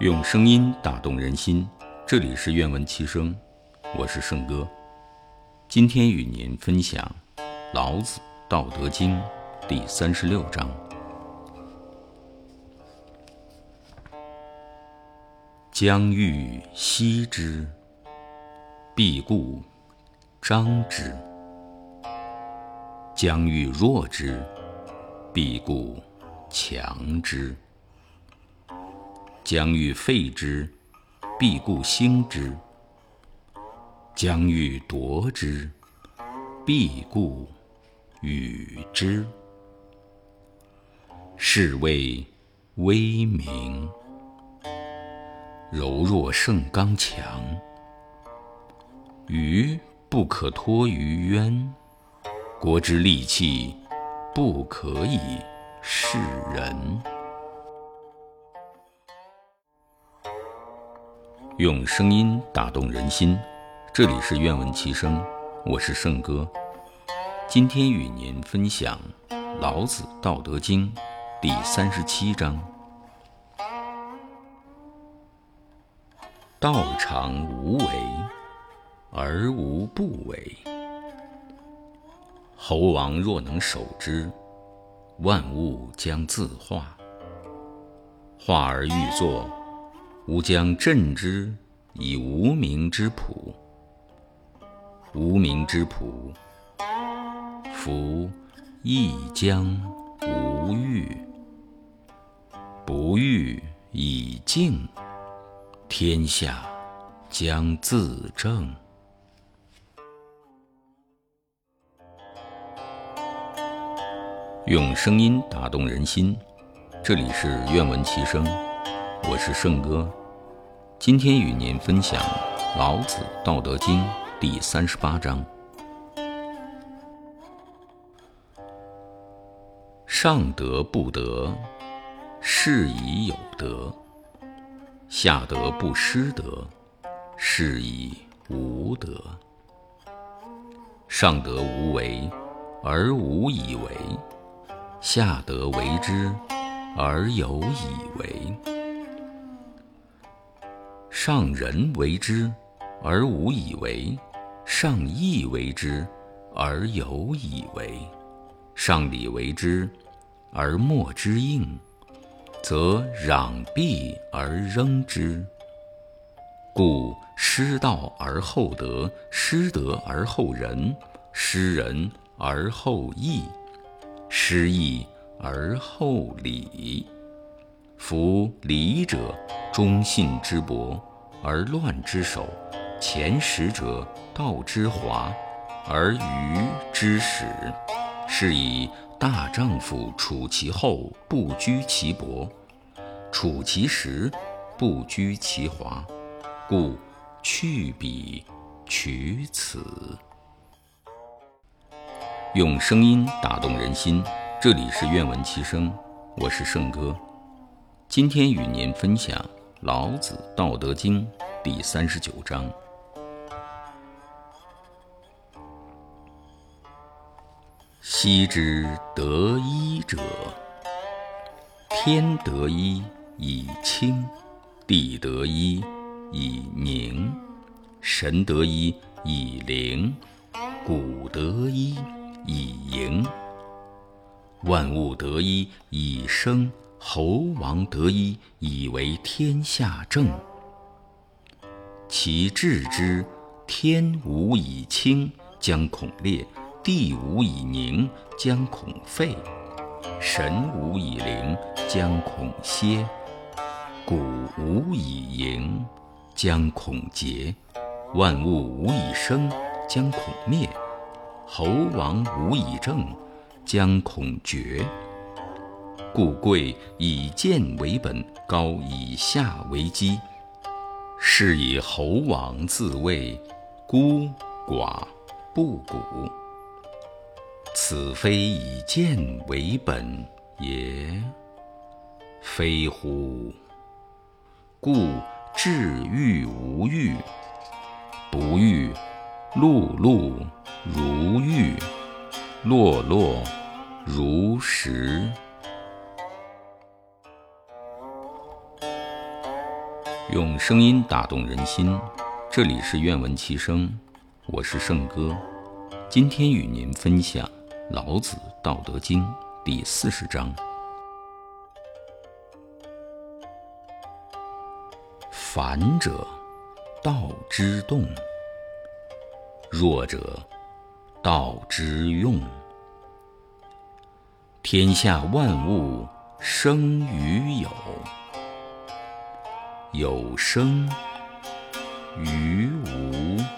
用声音打动人心，这里是愿闻其声，我是圣哥。今天与您分享《老子·道德经》第三十六章：将欲歙之，必固张之；将欲弱之，必固强之。将欲废之，必固兴之；将欲夺之，必固与之。是谓威名。柔弱胜刚强，鱼不可脱于渊。国之利器，不可以示人。用声音打动人心，这里是愿闻其声，我是圣哥。今天与您分享《老子·道德经》第三十七章：道常无为而无不为。猴王若能守之，万物将自化。化而欲作。吾将镇之以无名之朴。无名之朴，夫亦将无欲。不欲以静，天下将自正。用声音打动人心，这里是愿闻其声。我是圣哥，今天与您分享《老子·道德经》第三十八章：上德不德，是以有德；下德不失德，是以无德。上德无为而无以为，下德为之而有以为。上人为之而无以为，上义为之而有以为，上礼为之而莫之应，则攘臂而扔之。故失道而后德，失德而后仁，失仁而后义，失义而后礼。夫礼者，忠信之薄。而乱之首，前识者道之华，而愚之始。是以大丈夫处其厚，不居其薄；处其实，不居其华。故去彼取此。用声音打动人心，这里是愿闻其声，我是圣哥。今天与您分享。老子《道德经》第三十九章：昔之得一者，天得一以清，地得一以宁，神得一以灵，谷得一以盈，万物得一以生。猴王得一以为天下正，其治之，天无以清，将恐裂；地无以宁，将恐废；神无以灵，将恐歇；谷无以盈，将恐竭；万物无以生，将恐灭；猴王无以正，将恐绝。故贵以贱为本，高以下为基。是以猴王自谓孤寡不古。此非以贱为本也，非乎？故至欲无欲，不欲，碌碌如玉，落落如石。用声音打动人心，这里是愿闻其声，我是圣哥。今天与您分享《老子·道德经》第四十章：反者，道之动；弱者，道之用。天下万物生于有，有生于无。